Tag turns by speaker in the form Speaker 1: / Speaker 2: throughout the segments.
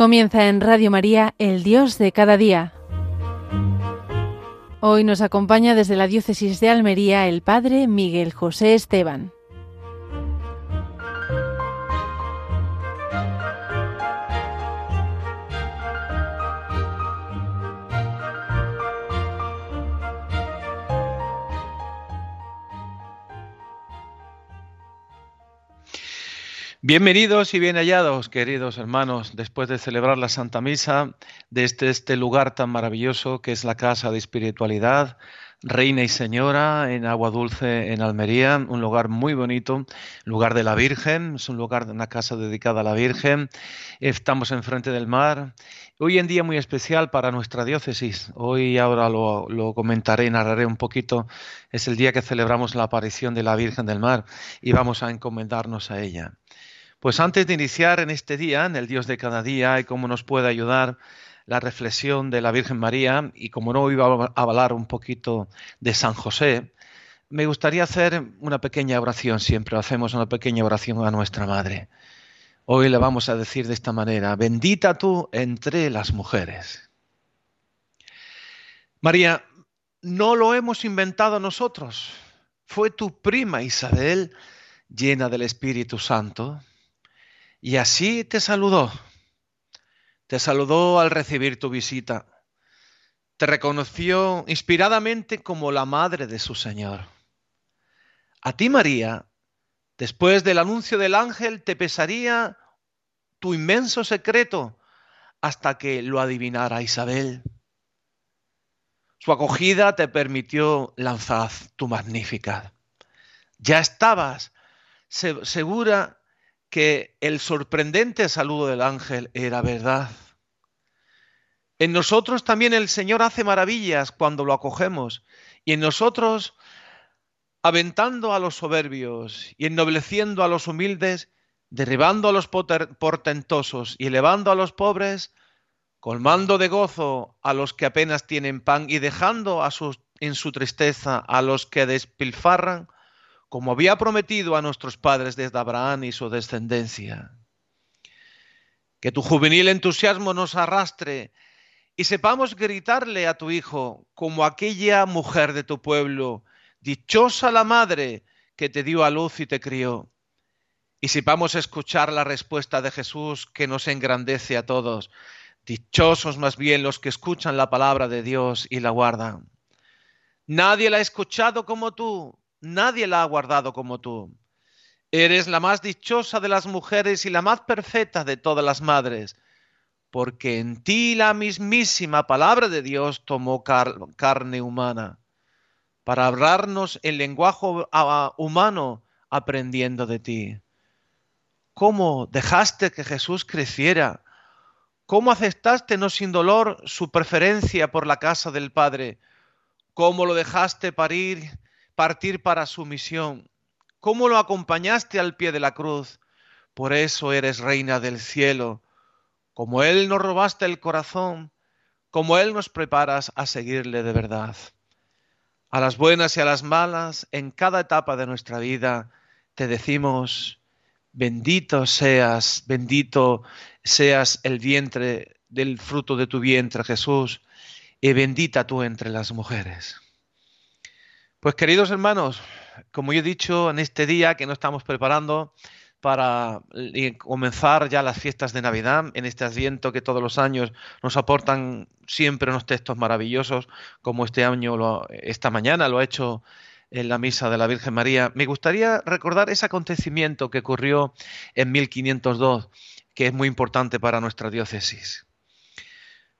Speaker 1: Comienza en Radio María, el Dios de cada día. Hoy nos acompaña desde la Diócesis de Almería el Padre Miguel José Esteban.
Speaker 2: Bienvenidos y bien hallados, queridos hermanos, después de celebrar la Santa Misa desde este lugar tan maravilloso que es la Casa de Espiritualidad, Reina y Señora en Agua Dulce en Almería, un lugar muy bonito, lugar de la Virgen, es un lugar, una casa dedicada a la Virgen, estamos enfrente del mar. Hoy en día muy especial para nuestra diócesis, hoy ahora lo, lo comentaré, narraré un poquito, es el día que celebramos la aparición de la Virgen del Mar y vamos a encomendarnos a ella. Pues antes de iniciar en este día, en el Dios de cada día, y cómo nos puede ayudar la reflexión de la Virgen María, y como no iba a hablar un poquito de San José, me gustaría hacer una pequeña oración, siempre hacemos una pequeña oración a nuestra Madre. Hoy le vamos a decir de esta manera, bendita tú entre las mujeres. María, no lo hemos inventado nosotros, fue tu prima Isabel, llena del Espíritu Santo, y así te saludó. Te saludó al recibir tu visita. Te reconoció inspiradamente como la madre de su Señor. A ti, María, después del anuncio del ángel, te pesaría tu inmenso secreto hasta que lo adivinara Isabel. Su acogida te permitió lanzar tu magnífica. Ya estabas segura que el sorprendente saludo del ángel era verdad. En nosotros también el Señor hace maravillas cuando lo acogemos y en nosotros, aventando a los soberbios y ennobleciendo a los humildes, derribando a los portentosos y elevando a los pobres, colmando de gozo a los que apenas tienen pan y dejando en su tristeza a los que despilfarran, como había prometido a nuestros padres desde Abraham y su descendencia. Que tu juvenil entusiasmo nos arrastre y sepamos gritarle a tu Hijo como aquella mujer de tu pueblo, dichosa la madre que te dio a luz y te crió. Y sepamos escuchar la respuesta de Jesús que nos engrandece a todos. Dichosos más bien los que escuchan la palabra de Dios y la guardan. Nadie la ha escuchado como tú, nadie la ha guardado como tú. Eres la más dichosa de las mujeres y la más perfecta de todas las madres, porque en ti la mismísima palabra de Dios tomó carne humana, para hablarnos el lenguaje humano aprendiendo de ti. ¿Cómo dejaste que Jesús creciera? ¿Cómo aceptaste no sin dolor su preferencia por la casa del Padre? ¿Cómo lo dejaste parir partir para su misión. ¿Cómo lo acompañaste al pie de la cruz? Por eso eres reina del cielo. Como Él nos robaste el corazón, como Él nos preparas a seguirle de verdad. A las buenas y a las malas, en cada etapa de nuestra vida, te decimos, bendito seas, bendito seas el vientre del fruto de tu vientre, Jesús, y bendita tú entre las mujeres. Pues queridos hermanos, como yo he dicho en este día que nos estamos preparando para comenzar ya las fiestas de Navidad, en este asiento que todos los años nos aportan siempre unos textos maravillosos, como este año, esta mañana lo ha hecho en la misa de la Virgen María, me gustaría recordar ese acontecimiento que ocurrió en 1502, que es muy importante para nuestra diócesis.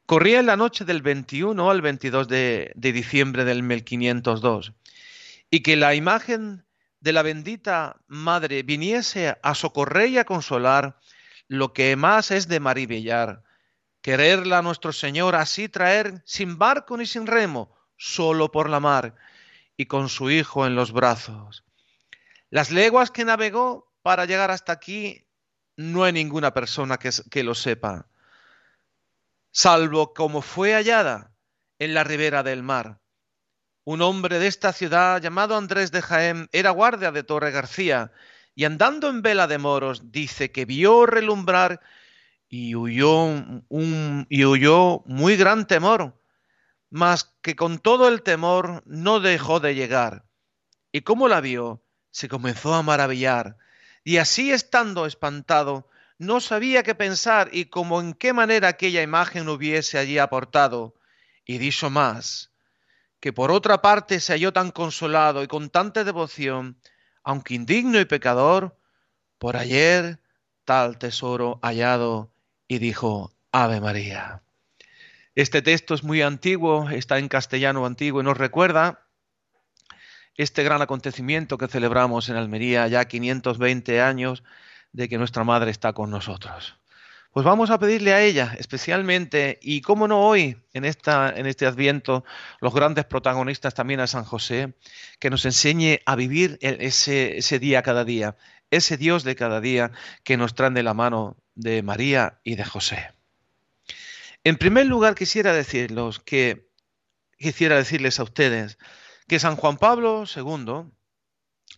Speaker 2: Corría en la noche del 21 al 22 de, de diciembre del 1502 y que la imagen de la bendita Madre viniese a socorrer y a consolar lo que más es de maribillar, quererla a nuestro Señor así traer sin barco ni sin remo, solo por la mar y con su Hijo en los brazos. Las leguas que navegó para llegar hasta aquí, no hay ninguna persona que lo sepa, salvo como fue hallada en la ribera del mar un hombre de esta ciudad llamado Andrés de Jaén era guardia de Torre García y andando en vela de moros dice que vio relumbrar y huyó, y huyó muy gran temor, mas que con todo el temor no dejó de llegar. Y como la vio, se comenzó a maravillar, y así estando espantado, no sabía qué pensar y como en qué manera aquella imagen hubiese allí aportado. Y dijo más, que por otra parte se halló tan consolado y con tanta devoción, aunque indigno y pecador, por ayer tal tesoro hallado, y dijo, Ave María. Este texto es muy antiguo, está en castellano antiguo y nos recuerda este gran acontecimiento que celebramos en Almería ya 520 años de que nuestra Madre está con nosotros. Pues vamos a pedirle a ella especialmente, y cómo no hoy, en, esta, en este adviento, los grandes protagonistas también a San José, que nos enseñe a vivir ese, ese día cada día, ese Dios de cada día que nos trae de la mano de María y de José. En primer lugar, quisiera decirlos que quisiera decirles a ustedes que San Juan Pablo II,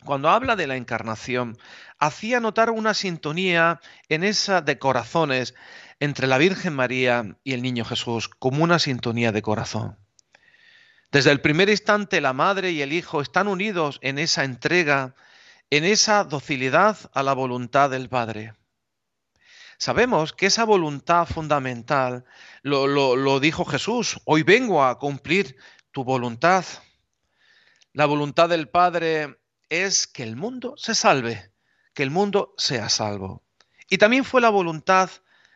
Speaker 2: cuando habla de la encarnación, hacía notar una sintonía en esa de corazones entre la Virgen María y el Niño Jesús, como una sintonía de corazón. Desde el primer instante la Madre y el Hijo están unidos en esa entrega, en esa docilidad a la voluntad del Padre. Sabemos que esa voluntad fundamental lo, lo dijo Jesús, hoy vengo a cumplir tu voluntad. La voluntad del Padre es que el mundo se salve, que el mundo sea salvo. Y también fue la voluntad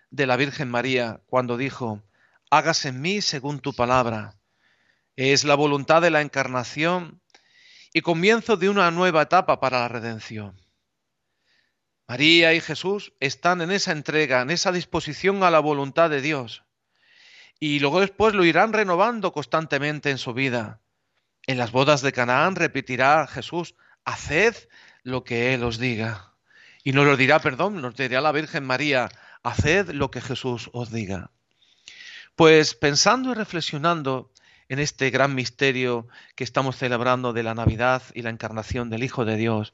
Speaker 2: de la Virgen María cuando dijo, hágase en mí según tu palabra. Es la voluntad de la encarnación y comienzo de una nueva etapa para la redención. María y Jesús están en esa entrega, en esa disposición a la voluntad de Dios. Y luego después lo irán renovando constantemente en su vida. En las bodas de Canaán repetirá Jesús, haced lo que Él os diga. Y nos lo dirá, perdón, nos dirá la Virgen María, haced lo que Jesús os diga. Pues pensando y reflexionando en este gran misterio que estamos celebrando de la Navidad y la encarnación del Hijo de Dios,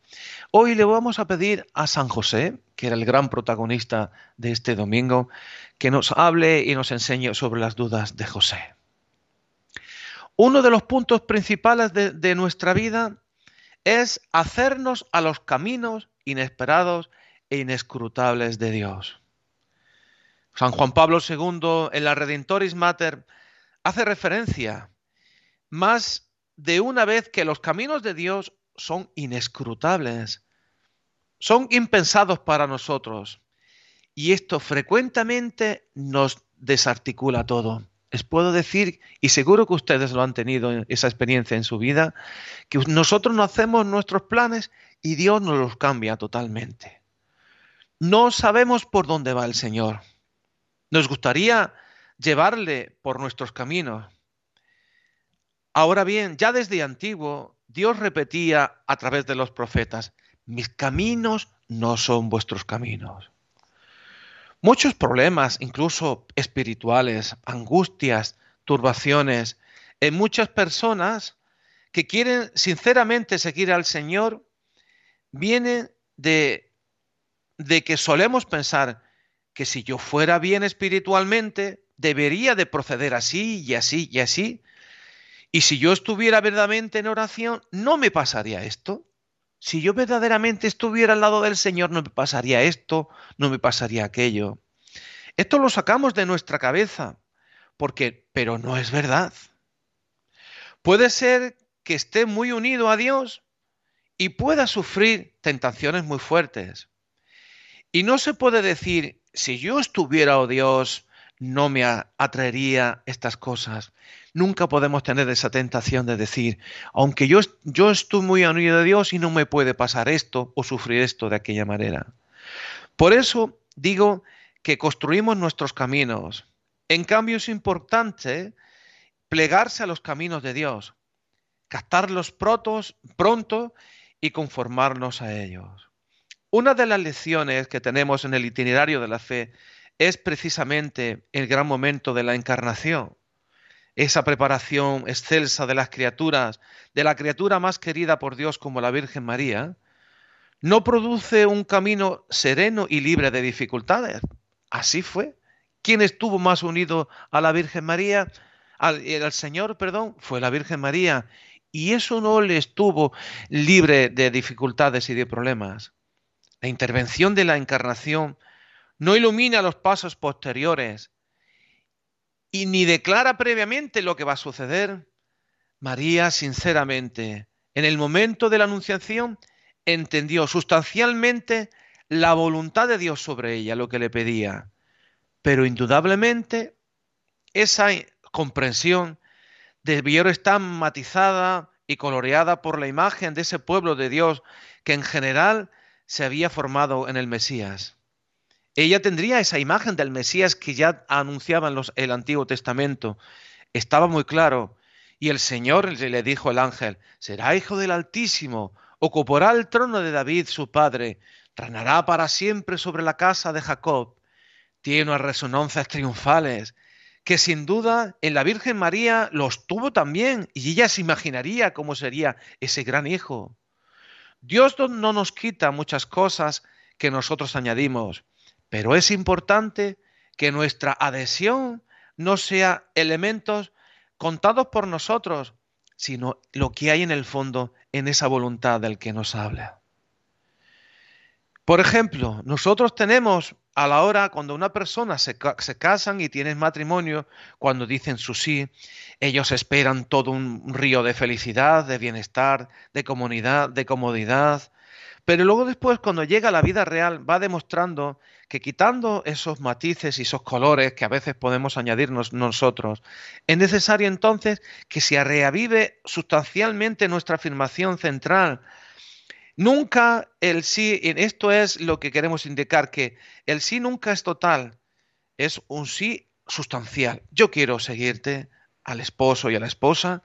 Speaker 2: hoy le vamos a pedir a San José, que era el gran protagonista de este domingo, que nos hable y nos enseñe sobre las dudas de José. Uno de los puntos principales de, de nuestra vida es hacernos a los caminos inesperados e inescrutables de Dios. San Juan Pablo II en la Redentoris Mater hace referencia más de una vez que los caminos de Dios son inescrutables, son impensados para nosotros y esto frecuentemente nos desarticula todo les puedo decir, y seguro que ustedes lo han tenido esa experiencia en su vida, que nosotros no hacemos nuestros planes y Dios nos los cambia totalmente. No sabemos por dónde va el Señor. Nos gustaría llevarle por nuestros caminos. Ahora bien, ya desde antiguo, Dios repetía a través de los profetas, mis caminos no son vuestros caminos. Muchos problemas, incluso espirituales, angustias, turbaciones, en muchas personas que quieren sinceramente seguir al Señor, vienen de, de que solemos pensar que si yo fuera bien espiritualmente, debería de proceder así y así y así. Y si yo estuviera verdaderamente en oración, no me pasaría esto. Si yo verdaderamente estuviera al lado del Señor, no me pasaría esto, no me pasaría aquello. Esto lo sacamos de nuestra cabeza, porque, pero no es verdad. Puede ser que esté muy unido a Dios y pueda sufrir tentaciones muy fuertes. Y no se puede decir, si yo estuviera, oh Dios, no me atraería estas cosas. Nunca podemos tener esa tentación de decir, aunque yo, yo estoy muy unido a Dios y no me puede pasar esto o sufrir esto de aquella manera. Por eso digo que construimos nuestros caminos. En cambio es importante plegarse a los caminos de Dios, captarlos protos, pronto y conformarnos a ellos. Una de las lecciones que tenemos en el itinerario de la fe es precisamente el gran momento de la encarnación esa preparación excelsa de las criaturas, de la criatura más querida por Dios como la Virgen María, no produce un camino sereno y libre de dificultades. así fue. ¿Quién estuvo más unido a la Virgen María? Al, al, Señor, perdón, fue la Virgen María. Y eso no le estuvo libre de dificultades y de problemas. La intervención de la encarnación no ilumina los pasos posteriores y ni declara previamente lo que va a suceder. María, sinceramente, en el momento de la anunciación, entendió sustancialmente la voluntad de Dios sobre ella, lo que le pedía. Pero indudablemente esa comprensión debió estar matizada y coloreada por la imagen de ese pueblo de Dios que en general se había formado en el Mesías. Ella tendría esa imagen del Mesías que ya anunciaban los, el Antiguo Testamento. Estaba muy claro. Y el Señor le dijo al ángel, será hijo del Altísimo, ocupará el trono de David su padre, reinará para siempre sobre la casa de Jacob. Tiene unas resonancias triunfales que sin duda en la Virgen María los tuvo también y ella se imaginaría cómo sería ese gran hijo. Dios no nos quita muchas cosas que nosotros añadimos, pero es importante que nuestra adhesión no sea elementos contados por nosotros, sino lo que hay en el fondo en esa voluntad del que nos habla. Por ejemplo, nosotros tenemos a la hora cuando una persona se, se, casan y tienen matrimonio, cuando dicen su sí, ellos esperan todo un río de felicidad, de bienestar, de comunidad, de comodidad. Pero luego después, cuando llega la vida real, va demostrando que quitando esos matices y esos colores que a veces podemos añadirnos nosotros, es necesario entonces que se reavive sustancialmente nuestra afirmación central Nunca el sí, esto es lo que queremos indicar, que el sí nunca es total, es un sí sustancial. Yo quiero seguirte al esposo y a la esposa,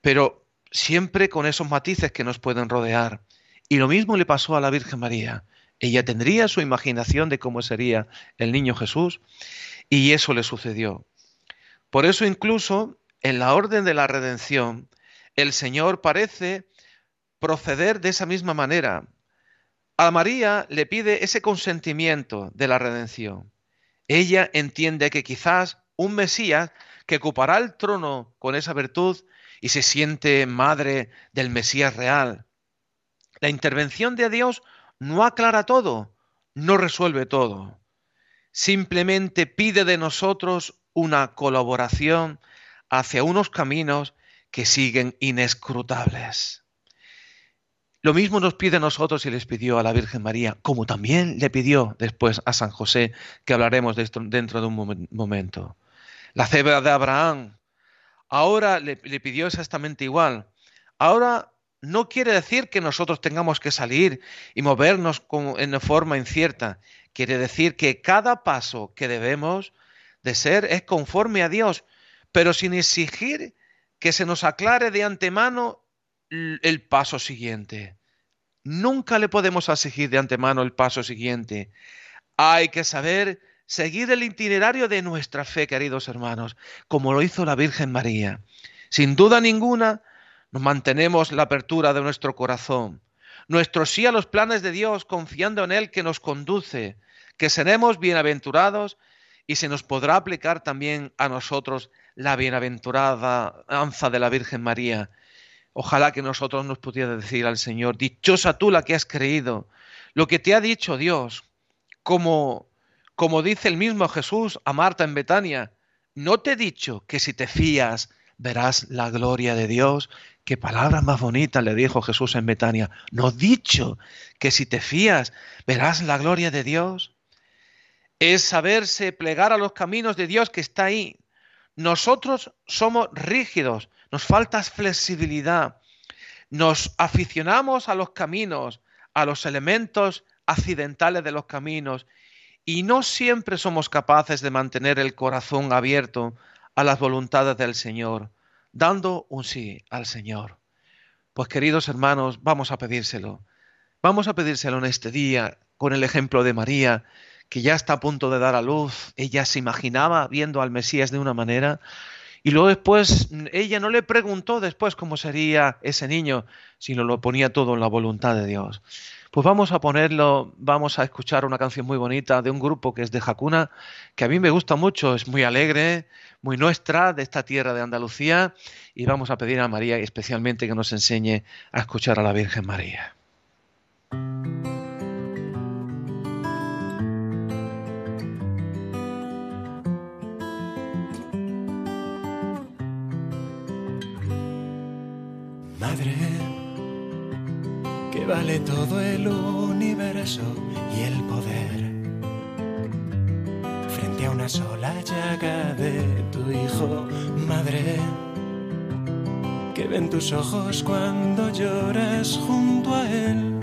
Speaker 2: pero siempre con esos matices que nos pueden rodear. Y lo mismo le pasó a la Virgen María. Ella tendría su imaginación de cómo sería el niño Jesús y eso le sucedió. Por eso incluso en la orden de la redención, el Señor parece proceder de esa misma manera. A María le pide ese consentimiento de la redención. Ella entiende que quizás un Mesías que ocupará el trono con esa virtud y se siente madre del Mesías real. La intervención de Dios no aclara todo, no resuelve todo. Simplemente pide de nosotros una colaboración hacia unos caminos que siguen inescrutables. Lo mismo nos pide a nosotros y les pidió a la Virgen María, como también le pidió después a San José, que hablaremos dentro de un momento. La cebra de Abraham, ahora le, le pidió exactamente igual. Ahora no quiere decir que nosotros tengamos que salir y movernos en forma incierta. Quiere decir que cada paso que debemos de ser es conforme a Dios, pero sin exigir que se nos aclare de antemano el paso siguiente. Nunca le podemos exigir de antemano el paso siguiente. Hay que saber seguir el itinerario de nuestra fe, queridos hermanos, como lo hizo la Virgen María. Sin duda ninguna, nos mantenemos la apertura de nuestro corazón, nuestro sí a los planes de Dios, confiando en Él que nos conduce, que seremos bienaventurados y se nos podrá aplicar también a nosotros la bienaventurada anza de la Virgen María, Ojalá que nosotros nos pudiera decir al Señor, dichosa tú la que has creído, lo que te ha dicho Dios, como, como dice el mismo Jesús a Marta en Betania, no te he dicho que si te fías verás la gloria de Dios. Qué palabra más bonita le dijo Jesús en Betania. No dicho que si te fías verás la gloria de Dios. Es saberse plegar a los caminos de Dios que está ahí. Nosotros somos rígidos, nos falta flexibilidad, nos aficionamos a los caminos, a los elementos accidentales de los caminos y no siempre somos capaces de mantener el corazón abierto a las voluntades del Señor, dando un sí al Señor. Pues queridos hermanos, vamos a pedírselo. Vamos a pedírselo en este día con el ejemplo de María, que ya está a punto de dar a luz. Ella se imaginaba viendo al Mesías de una manera y luego después, ella no le preguntó después cómo sería ese niño, sino lo ponía todo en la voluntad de Dios. Pues vamos a ponerlo, vamos a escuchar una canción muy bonita de un grupo que es de Jacuna, que a mí me gusta mucho, es muy alegre, muy nuestra, de esta tierra de Andalucía, y vamos a pedir a María especialmente que nos enseñe a escuchar a la Virgen María.
Speaker 3: Vale todo el universo y el poder. Frente a una sola llaga de tu hijo, madre, que ven tus ojos cuando lloras junto a él.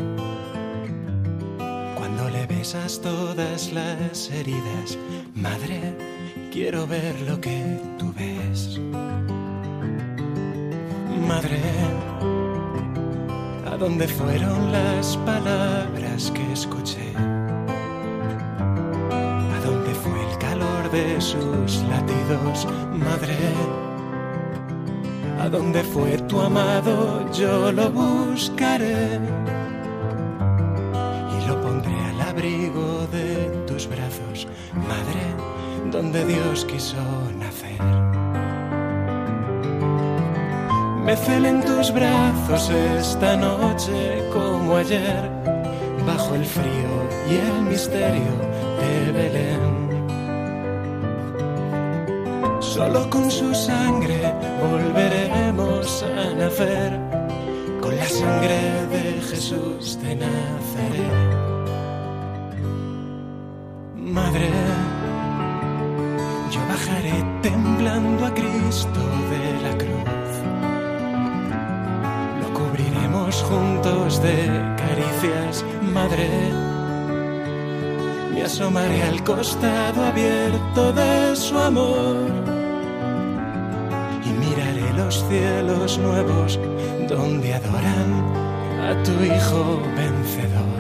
Speaker 3: Cuando le besas todas las heridas, madre, quiero ver lo que tú ves. Madre, dónde fueron las palabras que escuché? ¿A dónde fue el calor de sus latidos, madre? ¿A dónde fue tu amado? Yo lo buscaré y lo pondré al abrigo de tus brazos, madre, donde Dios quiso nacer. Me en tus brazos esta noche como ayer, bajo el frío y el misterio de Belén. Solo con su sangre volveremos a nacer, con la sangre de Jesús de Nazaret. Madre, yo bajaré temblando a Cristo de la cruz juntos de caricias, madre. Me asomaré al costado abierto de su amor y miraré los cielos nuevos donde adoran a tu Hijo vencedor.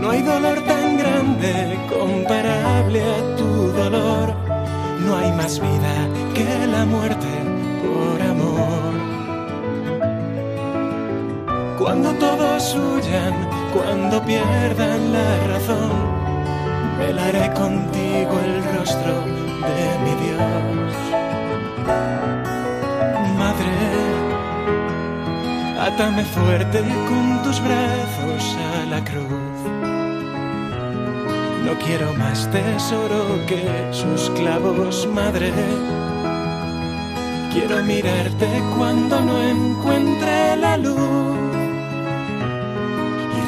Speaker 3: No hay dolor tan grande comparable a tu dolor. No hay más vida que la muerte Cuando todos huyan, cuando pierdan la razón, velaré contigo el rostro de mi Dios. Madre, átame fuerte con tus brazos a la cruz. No quiero más tesoro que sus clavos, madre. Quiero mirarte cuando no encuentre la luz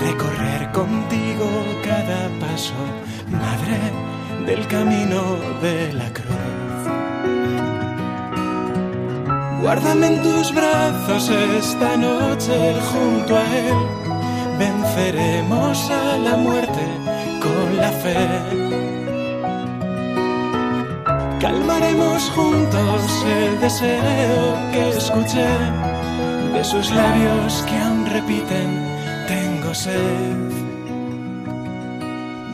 Speaker 3: recorrer contigo cada paso, madre del camino de la cruz. Guárdame en tus brazos esta noche junto a Él. Venceremos a la muerte con la fe. Calmaremos juntos el deseo que escuché de sus labios que aún repiten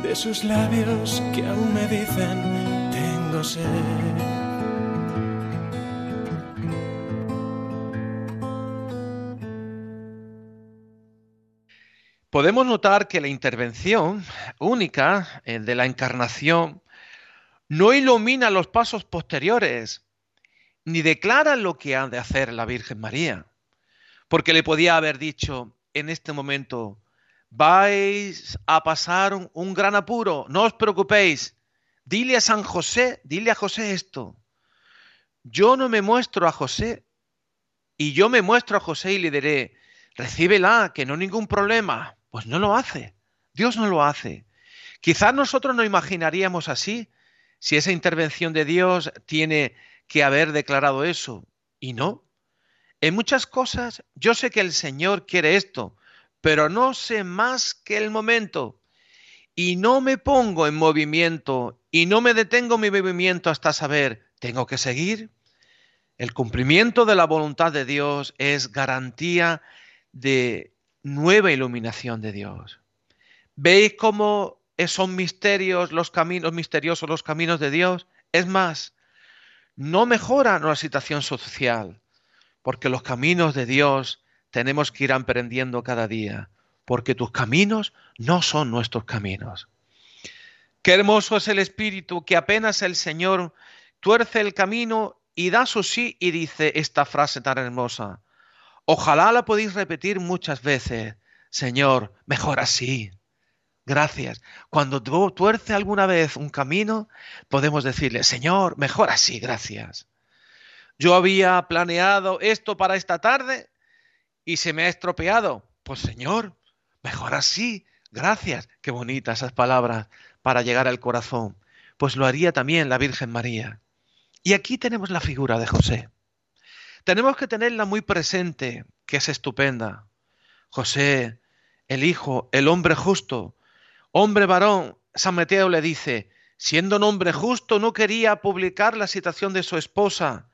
Speaker 3: de sus labios que aún me dicen tengo sed.
Speaker 2: Podemos notar que la intervención única de la encarnación no ilumina los pasos posteriores, ni declara lo que ha de hacer la Virgen María, porque le podía haber dicho en este momento, vais a pasar un, gran apuro, no os preocupéis. Dile a San José, dile a José esto. Yo no me muestro a José y yo me muestro a José y le diré, recíbela, que no ningún problema. Pues no lo hace, Dios no lo hace. Quizás nosotros no imaginaríamos así si esa intervención de Dios tiene que haber declarado eso. Y no. En muchas cosas yo sé que el Señor quiere esto, pero no sé más que el momento y no me pongo en movimiento y no me detengo mi movimiento hasta saber, ¿tengo que seguir? El cumplimiento de la voluntad de Dios es garantía de nueva iluminación de Dios. ¿Veis cómo son misterios los caminos misteriosos los caminos de Dios? Es más, no mejoran la situación social, porque los caminos de Dios tenemos que ir aprendiendo cada día, porque tus caminos no son nuestros caminos. Qué hermoso es el Espíritu que apenas el Señor tuerce el camino y da su sí y dice esta frase tan hermosa. Ojalá la podéis repetir muchas veces. Señor, mejor así. Gracias. Cuando tuerce alguna vez un camino, podemos decirle, Señor, mejor así, gracias. Yo había planeado esto para esta tarde y se me ha estropeado. Pues Señor, mejor así, gracias. Qué bonitas esas palabras para llegar al corazón. Pues lo haría también la Virgen María. Y aquí tenemos la figura de José. Tenemos que tenerla muy presente, que es estupenda. José, el Hijo, el hombre justo, Hombre varón, San Mateo le dice, siendo un hombre justo, no quería publicar la situación de su esposa.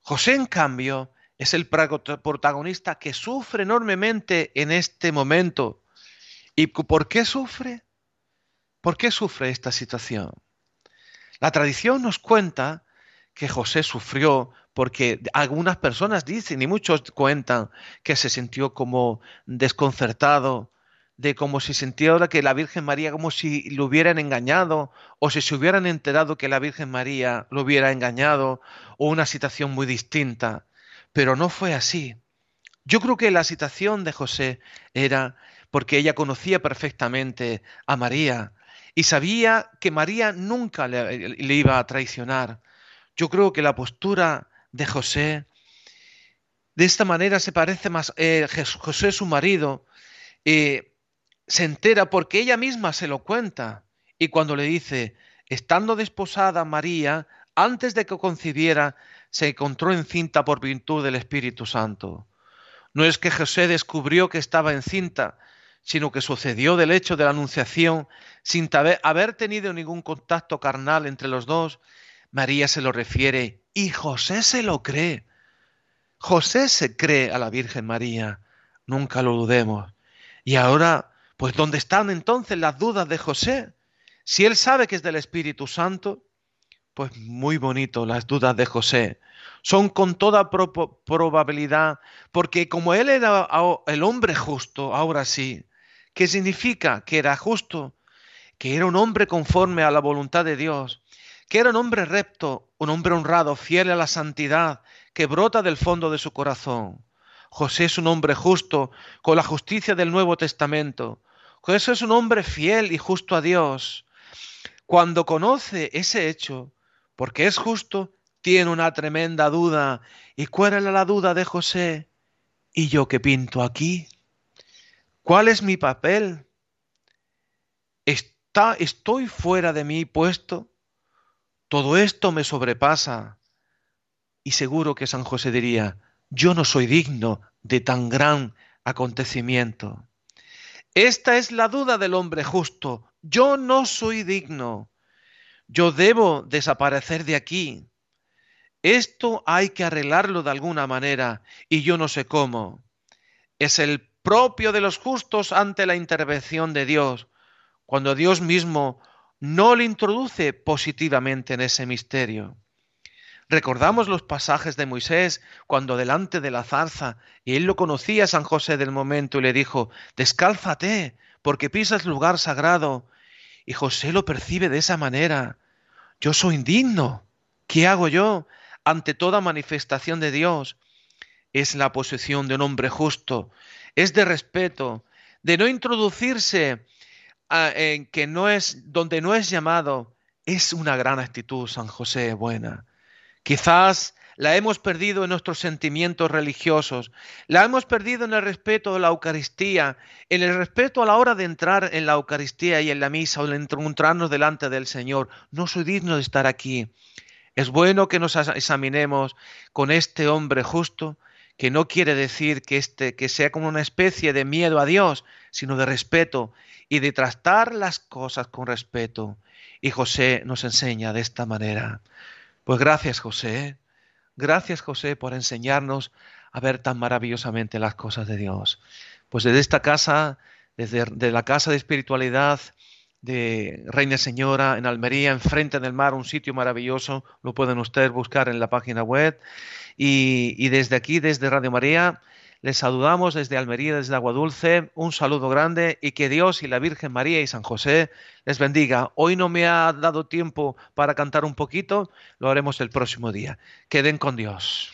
Speaker 2: José, en cambio, es el protagonista que sufre enormemente en este momento. ¿Y por qué sufre? ¿Por qué sufre esta situación? La tradición nos cuenta que José sufrió porque algunas personas dicen y muchos cuentan que se sintió como desconcertado, de como si sintiera que la Virgen María como si lo hubieran engañado o si se hubieran enterado que la Virgen María lo hubiera engañado o una situación muy distinta. Pero no fue así. Yo creo que la situación de José era porque ella conocía perfectamente a María y sabía que María nunca le, iba a traicionar. Yo creo que la postura de José de esta manera se parece más. Eh, José, su marido, eh, se entera porque ella misma se lo cuenta. Y cuando le dice, estando desposada María, antes de que concibiera, se encontró encinta por virtud del Espíritu Santo. No es que José descubrió que estaba encinta, sino que sucedió del hecho de la anunciación sin haber tenido ningún contacto carnal entre los dos. María se lo refiere y José se lo cree. José se cree a la Virgen María, nunca lo dudemos. Y ahora pues ¿dónde están entonces las dudas de José? Si él sabe que es del Espíritu Santo, pues muy bonito las dudas de José. Son con toda probabilidad, porque como él era el hombre justo, ahora sí, ¿qué significa? Que era justo, que era un hombre conforme a la voluntad de Dios, que era un hombre recto, un hombre honrado, fiel a la santidad, que brota del fondo de su corazón. José es un hombre justo, con la justicia del Nuevo Testamento. José es un hombre fiel y justo a Dios. Cuando conoce ese hecho, porque es justo, tiene una tremenda duda. ¿Y cuál era la duda de José? ¿Y yo qué pinto aquí? ¿Cuál es mi papel? ¿Está, ¿Estoy fuera de mi puesto? Todo esto me sobrepasa. Y seguro que San José diría, yo no soy digno de tan gran acontecimiento. Esta es la duda del hombre justo. Yo no soy digno. Yo debo desaparecer de aquí. Esto hay que arreglarlo de alguna manera y yo no sé cómo. Es el propio de los justos ante la intervención de Dios, cuando Dios mismo no le introduce positivamente en ese misterio. Recordamos los pasajes de Moisés cuando delante de la zarza, y él lo conocía San José del momento y le dijo, descálzate, porque pisas lugar sagrado. Y José lo percibe de esa manera. Yo soy indigno. ¿Qué hago yo ante toda manifestación de Dios? Es la posición de un hombre justo, es de respeto, de no introducirse en que no es donde no es llamado. Es una gran actitud, San José, buena. Quizás la hemos perdido en nuestros sentimientos religiosos, la hemos perdido en el respeto a la Eucaristía, en el respeto a la hora de entrar en la Eucaristía y en la misa o de encontrarnos delante del Señor. No soy digno de estar aquí. Es bueno que nos examinemos con este hombre justo, que no quiere decir que, este, que sea como una especie de miedo a Dios, sino de respeto y de tratar las cosas con respeto. Y José nos enseña de esta manera. Pues gracias José, gracias José por enseñarnos a ver tan maravillosamente las cosas de Dios. Pues desde esta casa, desde la casa de espiritualidad de Reina Señora en Almería, enfrente del mar, un sitio maravilloso, lo pueden ustedes buscar en la página web. Y, y desde aquí, desde Radio María, Les saludamos desde Almería, desde Agua Dulce. Un saludo grande y que Dios y la Virgen María y San José les bendiga. Hoy no me ha dado tiempo para cantar un poquito, lo haremos el próximo día. Queden con Dios.